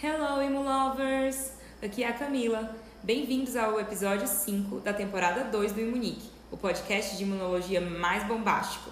Hello, Imulovers! Aqui é a Camila. Bem-vindos ao episódio 5 da temporada 2 do Imunique, o podcast de imunologia mais bombástico.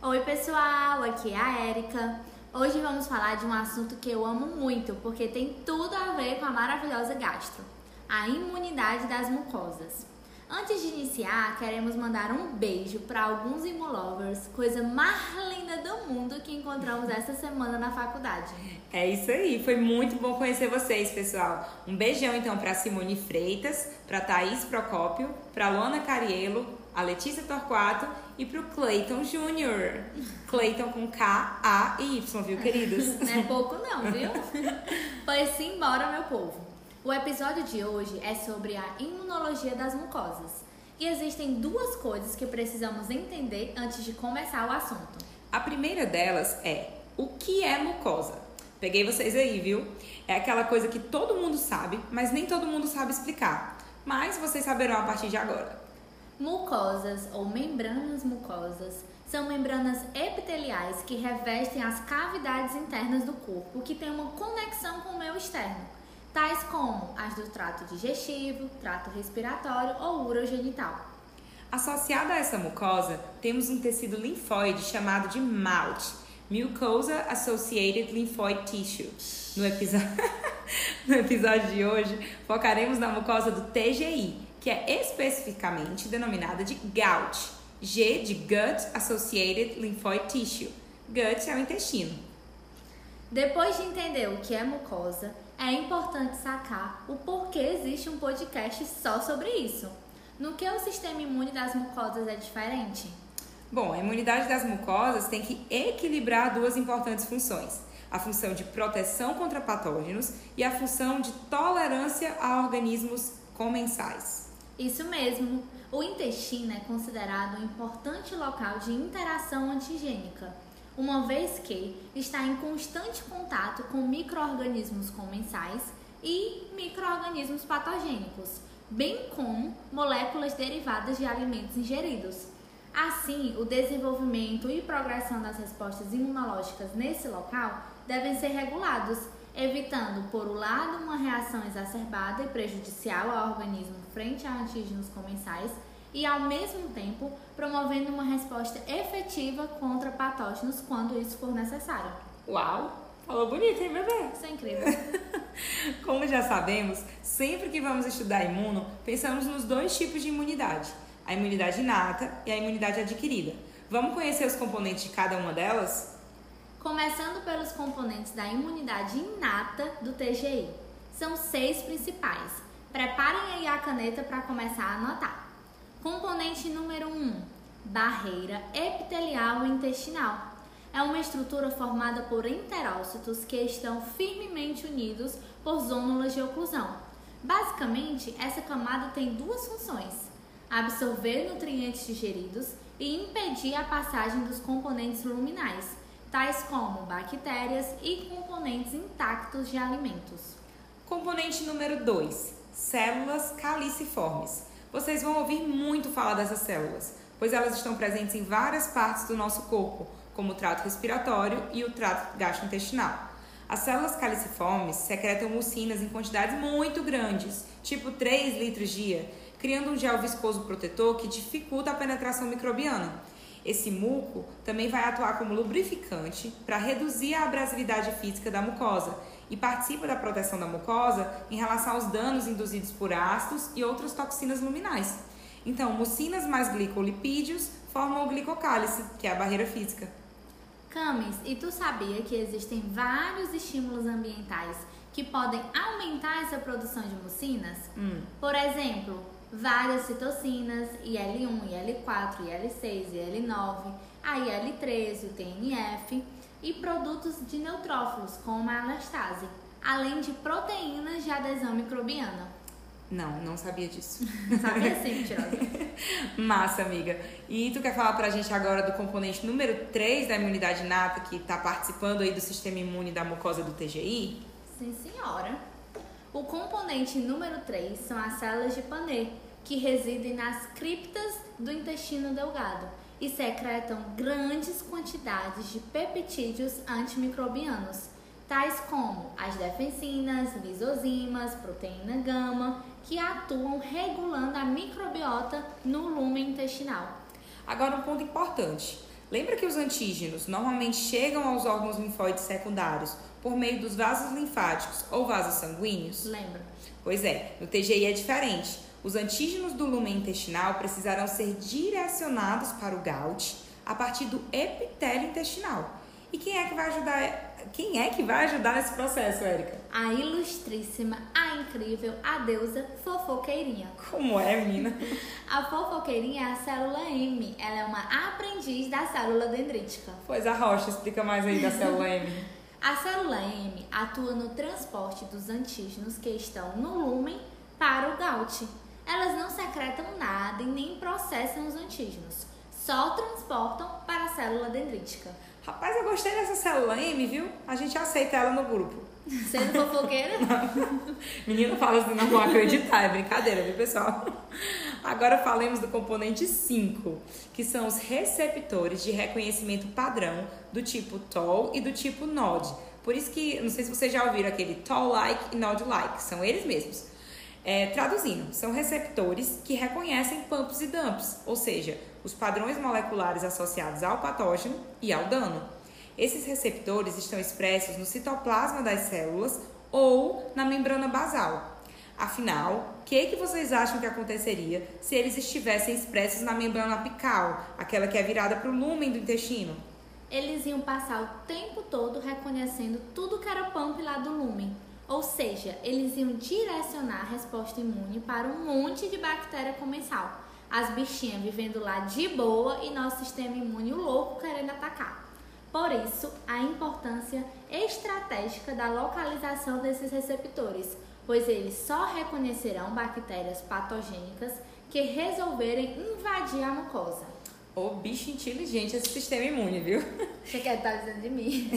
Oi, pessoal, aqui é a Érica. Hoje vamos falar de um assunto que eu amo muito, porque tem tudo a ver com a maravilhosa gastro: a imunidade das mucosas. Antes de iniciar, queremos mandar um beijo para alguns imulovers, coisa mais linda do mundo que encontramos essa semana na faculdade. É isso aí, foi muito bom conhecer vocês, pessoal. Um beijão então para Simone Freitas, para Thaís Procópio, para Luana Cariello, a Letícia Torquato e para o Clayton Júnior. Clayton com K, A e Y, viu, queridos? Não é pouco não, viu? pois simbora, meu povo. O episódio de hoje é sobre a imunologia das mucosas. E existem duas coisas que precisamos entender antes de começar o assunto. A primeira delas é o que é mucosa? Peguei vocês aí, viu? É aquela coisa que todo mundo sabe, mas nem todo mundo sabe explicar. Mas vocês saberão a partir de agora. Mucosas ou membranas mucosas são membranas epiteliais que revestem as cavidades internas do corpo que têm uma conexão com o meio externo tais como as do trato digestivo, trato respiratório ou urogenital. Associada a essa mucosa, temos um tecido linfóide chamado de MALT, Mucosa Associated Lymphoid Tissue. No, episódio... no episódio de hoje, focaremos na mucosa do TGI, que é especificamente denominada de GOUT, G de Gut Associated Lymphoid Tissue. Gut é o intestino. Depois de entender o que é mucosa, é importante sacar o porquê existe um podcast só sobre isso. No que o sistema imune das mucosas é diferente? Bom, a imunidade das mucosas tem que equilibrar duas importantes funções: a função de proteção contra patógenos e a função de tolerância a organismos comensais. Isso mesmo. O intestino é considerado um importante local de interação antigênica uma vez que está em constante contato com microorganismos comensais e microorganismos patogênicos, bem como moléculas derivadas de alimentos ingeridos. Assim, o desenvolvimento e progressão das respostas imunológicas nesse local devem ser regulados, evitando, por um lado, uma reação exacerbada e prejudicial ao organismo frente a antígenos comensais e, ao mesmo tempo, promovendo uma resposta efetiva contra patógenos quando isso for necessário. Uau! Falou bonito, hein, bebê? Isso é incrível. Como já sabemos, sempre que vamos estudar imuno, pensamos nos dois tipos de imunidade: a imunidade inata e a imunidade adquirida. Vamos conhecer os componentes de cada uma delas? Começando pelos componentes da imunidade inata do TGI. São seis principais. Preparem aí a caneta para começar a anotar. Componente número 1: um, barreira epitelial intestinal. É uma estrutura formada por enterócitos que estão firmemente unidos por zônulas de oclusão. Basicamente, essa camada tem duas funções: absorver nutrientes digeridos e impedir a passagem dos componentes luminais, tais como bactérias e componentes intactos de alimentos. Componente número 2: células caliciformes vocês vão ouvir muito falar dessas células, pois elas estão presentes em várias partes do nosso corpo, como o trato respiratório e o trato gastrointestinal. As células caliciformes secretam mucinas em quantidades muito grandes, tipo 3 litros dia, criando um gel viscoso protetor que dificulta a penetração microbiana. Esse muco também vai atuar como lubrificante para reduzir a abrasividade física da mucosa e participa da proteção da mucosa em relação aos danos induzidos por ácidos e outras toxinas luminais. Então, mucinas mais glicolipídios formam o glicocálice, que é a barreira física. Camis, e tu sabia que existem vários estímulos ambientais que podem aumentar essa produção de mucinas? Hum. Por exemplo, várias citocinas, IL1, IL4, IL6, IL9, a IL13, o TNF e produtos de neutrófilos, como a elastase, além de proteínas de adesão microbiana. Não, não sabia disso. sabia sim, mentirosa. Massa, amiga. E tu quer falar pra gente agora do componente número 3 da imunidade inata que tá participando aí do sistema imune da mucosa do TGI? Sim, senhora. O componente número 3 são as células de Panê, que residem nas criptas do intestino delgado e secretam grandes quantidades de peptídeos antimicrobianos, tais como as defensinas, lisozimas, proteína gama, que atuam regulando a microbiota no lumen intestinal. Agora um ponto importante. Lembra que os antígenos normalmente chegam aos órgãos linfóides secundários por meio dos vasos linfáticos ou vasos sanguíneos? Lembra? Pois é, no TGI é diferente. Os antígenos do lumen intestinal precisarão ser direcionados para o GAUT a partir do epitélio intestinal. E quem é que vai ajudar? Quem é que vai ajudar nesse processo, Érica? A ilustríssima, a incrível, a deusa fofoqueirinha. Como é, menina? A fofoqueirinha é a célula M. Ela é uma aprendiz da célula dendrítica. Pois a Rocha, explica mais aí da célula M. A célula M atua no transporte dos antígenos que estão no lumen para o GAUT. Elas não secretam nada e nem processam os antígenos, só transportam para a célula dendrítica. Rapaz, eu gostei dessa célula M, viu? A gente aceita ela no grupo. Sendo fofoqueira? Menino fala assim, não vou acreditar, é brincadeira, viu, pessoal? Agora falemos do componente 5, que são os receptores de reconhecimento padrão do tipo TOL e do tipo NOD. Por isso que, não sei se vocês já ouviram aquele TOL-like e NOD-like, são eles mesmos. É, traduzindo, são receptores que reconhecem pumps e dumps, ou seja, os padrões moleculares associados ao patógeno e ao dano. Esses receptores estão expressos no citoplasma das células ou na membrana basal. Afinal, o que, que vocês acham que aconteceria se eles estivessem expressos na membrana apical, aquela que é virada para o lumen do intestino? Eles iam passar o tempo todo reconhecendo tudo que era pump lá do lumen. Ou seja, eles iam direcionar a resposta imune para um monte de bactéria comensal. As bichinhas vivendo lá de boa e nosso sistema imune louco querendo atacar. Por isso, a importância estratégica da localização desses receptores, pois eles só reconhecerão bactérias patogênicas que resolverem invadir a mucosa. Ô bicho inteligente esse sistema imune, viu? Você quer estar dizendo de mim?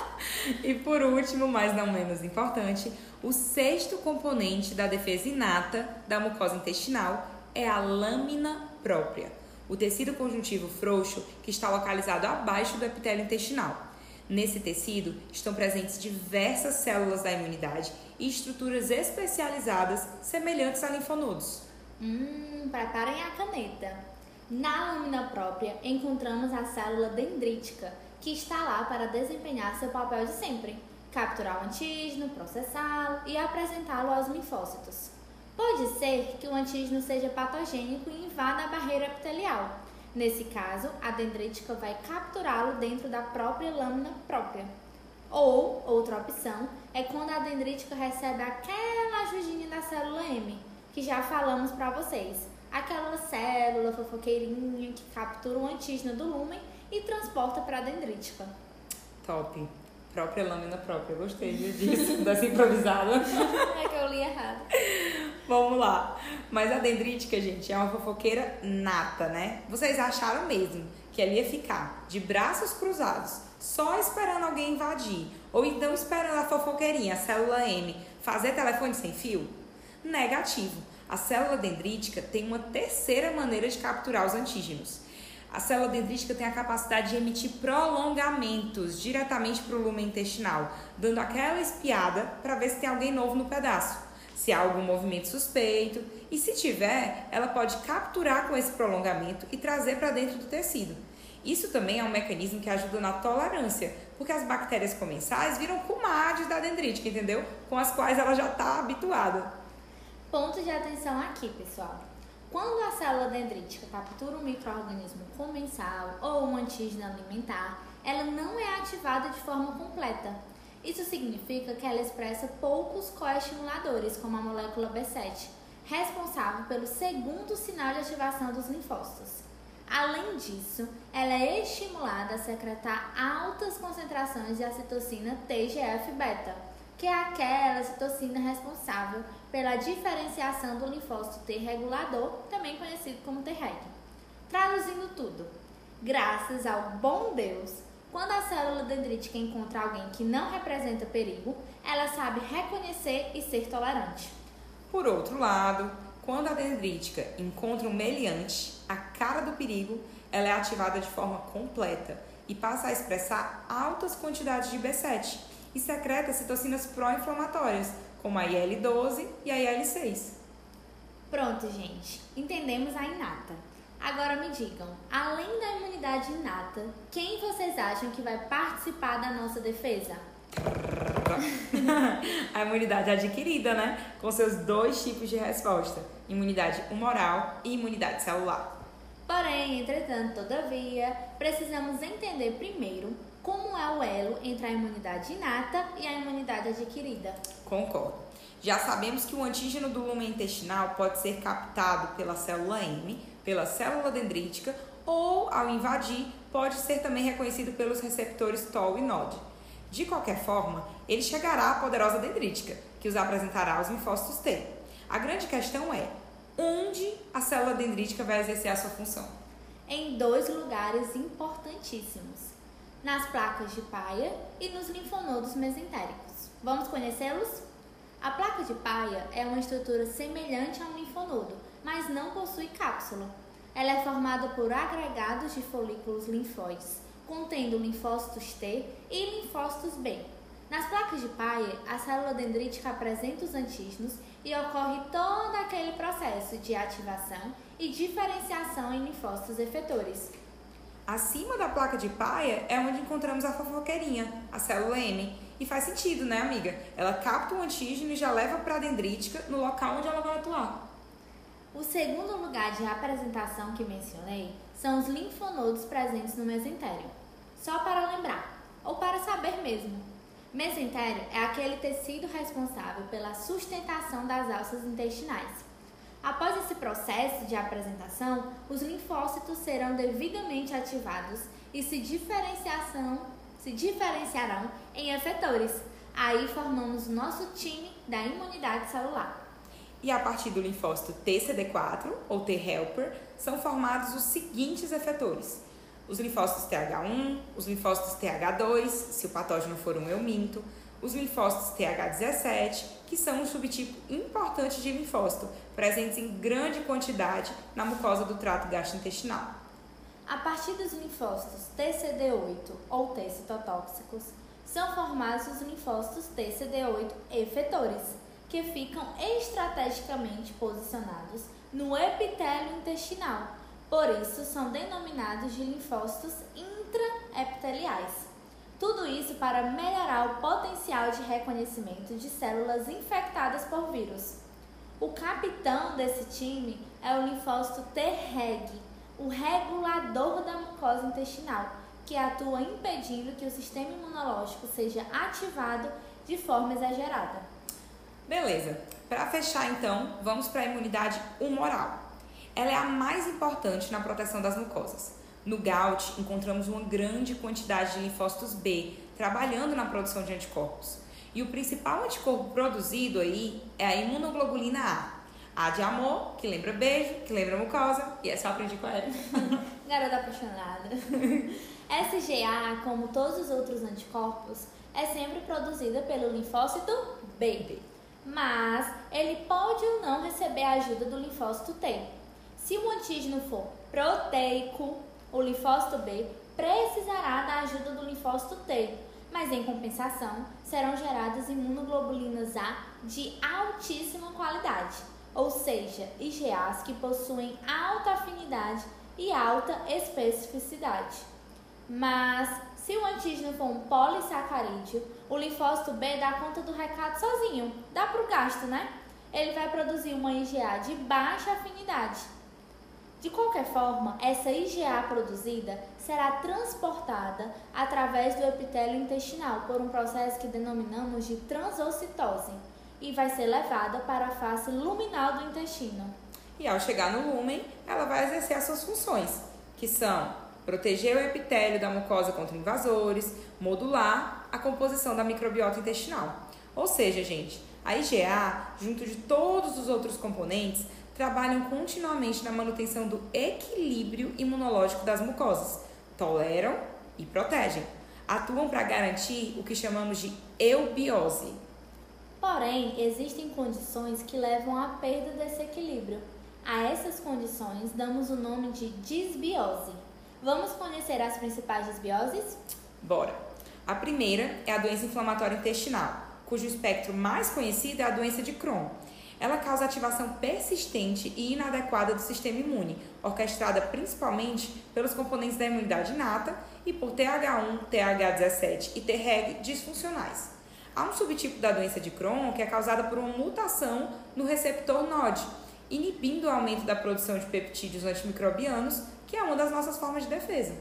e por último, mas não menos importante, o sexto componente da defesa inata da mucosa intestinal é a lâmina própria o tecido conjuntivo frouxo que está localizado abaixo do epitélio intestinal. Nesse tecido estão presentes diversas células da imunidade e estruturas especializadas semelhantes a linfonodos. Hum, preparem a caneta. Na lâmina própria encontramos a célula dendrítica, que está lá para desempenhar seu papel de sempre: capturar o antígeno, processá-lo e apresentá-lo aos linfócitos. Pode ser que o antígeno seja patogênico e invada a barreira epitelial. Nesse caso, a dendrítica vai capturá-lo dentro da própria lâmina própria. Ou, outra opção, é quando a dendrítica recebe aquela ajudinha da célula M, que já falamos para vocês. Aquela célula fofoqueirinha que captura o antígeno do lumen e transporta para a dendrítica. Top. Própria lâmina própria. Gostei disso, dessa improvisada. é que eu li errado. Vamos lá. Mas a dendrítica, gente, é uma fofoqueira nata, né? Vocês acharam mesmo que ela ia ficar de braços cruzados, só esperando alguém invadir? Ou então esperando a fofoqueirinha, a célula M, fazer telefone sem fio? Negativo. A célula dendrítica tem uma terceira maneira de capturar os antígenos. A célula dendrítica tem a capacidade de emitir prolongamentos diretamente para o lumen intestinal, dando aquela espiada para ver se tem alguém novo no pedaço se há algum movimento suspeito e se tiver, ela pode capturar com esse prolongamento e trazer para dentro do tecido. Isso também é um mecanismo que ajuda na tolerância, porque as bactérias comensais viram comadres da dendrítica, entendeu? Com as quais ela já está habituada. Ponto de atenção aqui, pessoal. Quando a célula dendrítica captura um microorganismo comensal ou um antígeno alimentar, ela não é ativada de forma completa. Isso significa que ela expressa poucos coestimuladores, como a molécula B7, responsável pelo segundo sinal de ativação dos linfócitos. Além disso, ela é estimulada a secretar altas concentrações de acitocina TGF-beta, que é aquela citocina responsável pela diferenciação do linfócito T regulador, também conhecido como Treg. Traduzindo tudo, graças ao bom Deus, quando a célula dendrítica encontra alguém que não representa perigo, ela sabe reconhecer e ser tolerante. Por outro lado, Quando a dendrítica encontra um meliante, a cara do perigo, ela é ativada de forma completa e passa a expressar altas quantidades de B7 e secreta citocinas pró-inflamatórias, como a IL-12 e a IL-6. Pronto, gente. Entendemos a inata. Agora me digam, além da imunidade inata, quem vocês acham que vai participar da nossa defesa? a imunidade adquirida, né? Com seus dois tipos de resposta: imunidade humoral e imunidade celular. Porém, entretanto, todavia, precisamos entender primeiro como é o elo entre a imunidade inata e a imunidade adquirida. Concordo. Já sabemos que o antígeno do lumen intestinal pode ser captado pela célula M, pela célula dendrítica ou, ao invadir, pode ser também reconhecido pelos receptores TOL e NOD. De qualquer forma, ele chegará à poderosa dendrítica, que os apresentará aos linfócitos T. A grande questão é onde a célula dendrítica vai exercer a sua função? Em dois lugares importantíssimos: nas placas de Paia e nos linfonodos mesentéricos. Vamos conhecê-los? A placa de Paia é uma estrutura semelhante a um linfonodo, mas não possui cápsula. Ela é formada por agregados de folículos linfóides contendo linfócitos T e linfócitos B. Nas placas de Paia, a célula dendrítica apresenta os antígenos e ocorre todo aquele processo de ativação e diferenciação em linfócitos efetores. Acima da placa de Paia é onde encontramos a fofoqueirinha, a célula M. E faz sentido, né, amiga? Ela capta o antígeno e já leva para a dendrítica no local onde ela vai atuar. O segundo lugar de apresentação que mencionei são os linfonodos presentes no mesentério. Só para lembrar, ou para saber mesmo. Mesentério é aquele tecido responsável pela sustentação das alças intestinais. Após esse processo de apresentação, os linfócitos serão devidamente ativados e se, diferenciação, se diferenciarão em efetores. Aí formamos nosso time da imunidade celular. E a partir do linfócito TCD4 ou T-helper são formados os seguintes efetores: os linfócitos TH1, os linfócitos TH2, se o patógeno for um euminto, os linfócitos TH17, que são um subtipo importante de linfócito, presentes em grande quantidade na mucosa do trato gastrointestinal. A partir dos linfócitos TCD8 ou T citotóxicos, são formados os linfócitos TCD8 efetores, que ficam estrategicamente posicionados no epitélio intestinal. Por isso, são denominados de linfócitos intraepiteliais. Tudo isso para melhorar o potencial de reconhecimento de células infectadas por vírus. O capitão desse time é o linfócito T-reg, o regulador da mucosa intestinal, que atua impedindo que o sistema imunológico seja ativado de forma exagerada. Beleza. Para fechar então, vamos para a imunidade humoral. Ela é a mais importante na proteção das mucosas. No gout, encontramos uma grande quantidade de linfócitos B trabalhando na produção de anticorpos. E o principal anticorpo produzido aí é a imunoglobulina A. A de amor, que lembra beijo, que lembra mucosa, e essa eu aprendi com ela. Garota apaixonada. SGA, como todos os outros anticorpos, é sempre produzida pelo linfócito B mas ele pode ou não receber a ajuda do linfócito T. Se o antígeno for proteico, o linfócito B precisará da ajuda do linfócito T, mas em compensação serão geradas imunoglobulinas A de altíssima qualidade, ou seja, IgAs que possuem alta afinidade e alta especificidade. Mas se o antígeno for um polissacarídeo, o linfócito B dá conta do recado sozinho. Dá para o gasto, né? Ele vai produzir uma IgA de baixa afinidade. De qualquer forma, essa IgA produzida será transportada através do epitélio intestinal por um processo que denominamos de transocitose e vai ser levada para a face luminal do intestino. E ao chegar no lúmen, ela vai exercer as suas funções, que são proteger o epitélio da mucosa contra invasores, modular a composição da microbiota intestinal. Ou seja, gente, a IgA, junto de todos os outros componentes, trabalham continuamente na manutenção do equilíbrio imunológico das mucosas, toleram e protegem. Atuam para garantir o que chamamos de eubiose. Porém, existem condições que levam à perda desse equilíbrio. A essas condições damos o nome de disbiose. Vamos conhecer as principais disbioses? Bora! A primeira é a doença inflamatória intestinal, cujo espectro mais conhecido é a doença de Crohn. Ela causa ativação persistente e inadequada do sistema imune, orquestrada principalmente pelos componentes da imunidade inata e por TH1, TH17 e Treg disfuncionais. Há um subtipo da doença de Crohn que é causada por uma mutação no receptor NOD, inibindo o aumento da produção de peptídeos antimicrobianos, que é uma das nossas formas de defesa.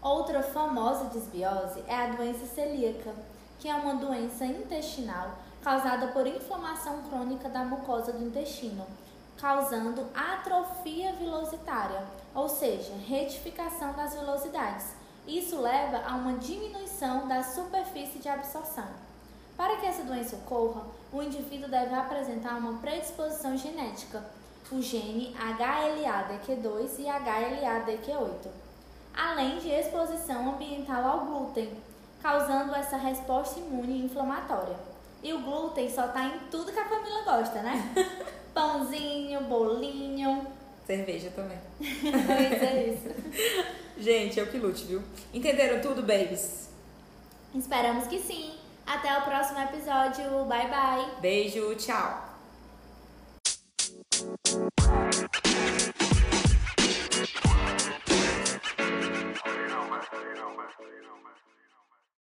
Outra famosa desbiose é a doença celíaca, que é uma doença intestinal causada por inflamação crônica da mucosa do intestino, causando atrofia vilositária, ou seja, retificação das vilosidades. Isso leva a uma diminuição da superfície de absorção. Para que essa doença ocorra, o indivíduo deve apresentar uma predisposição genética, o gene HLA-DQ2 e HLA-DQ8, além de exposição ambiental ao glúten, causando essa resposta imune inflamatória. E o glúten só tá em tudo que a família gosta, né? Pãozinho, bolinho. Cerveja também. pois é isso. Gente, é o que lute, viu? Entenderam tudo, babies? Esperamos que sim. Até o próximo episódio. Bye, bye. Beijo, tchau.